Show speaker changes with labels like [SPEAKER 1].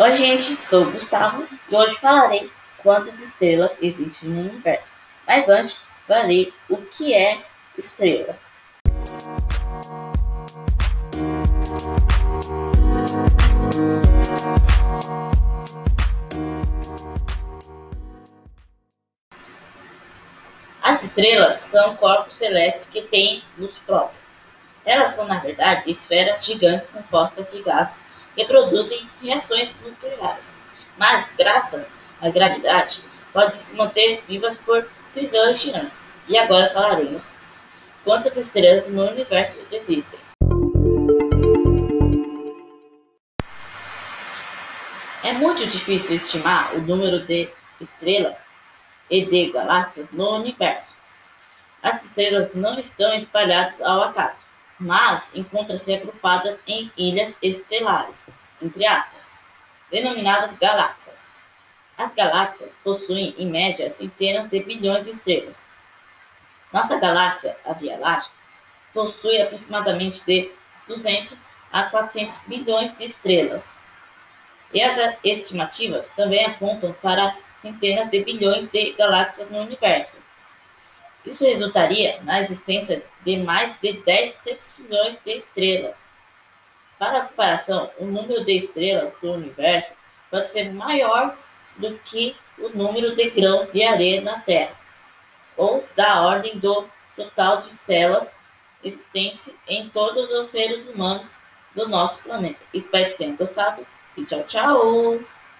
[SPEAKER 1] Oi, gente, sou o Gustavo e hoje falarei quantas estrelas existem no universo. Mas antes, falarei o que é estrela. As estrelas são corpos celestes que têm luz própria. Elas são, na verdade, esferas gigantes compostas de gases que produzem reações nucleares. Mas, graças à gravidade, podem se manter vivas por trilhões de anos. E agora falaremos quantas estrelas no universo existem. É muito difícil estimar o número de estrelas e de galáxias no universo. As estrelas não estão espalhadas ao acaso mas encontram-se agrupadas em ilhas estelares, entre aspas, denominadas galáxias. As galáxias possuem, em média, centenas de bilhões de estrelas. Nossa galáxia, a Via Láctea, possui aproximadamente de 200 a 400 bilhões de estrelas. E as estimativas também apontam para centenas de bilhões de galáxias no universo. Isso resultaria na existência de mais de 10 sextilhões de estrelas. Para comparação, o número de estrelas do universo pode ser maior do que o número de grãos de areia na Terra, ou da ordem do total de células existentes em todos os seres humanos do nosso planeta. Espero que tenham gostado e tchau, tchau!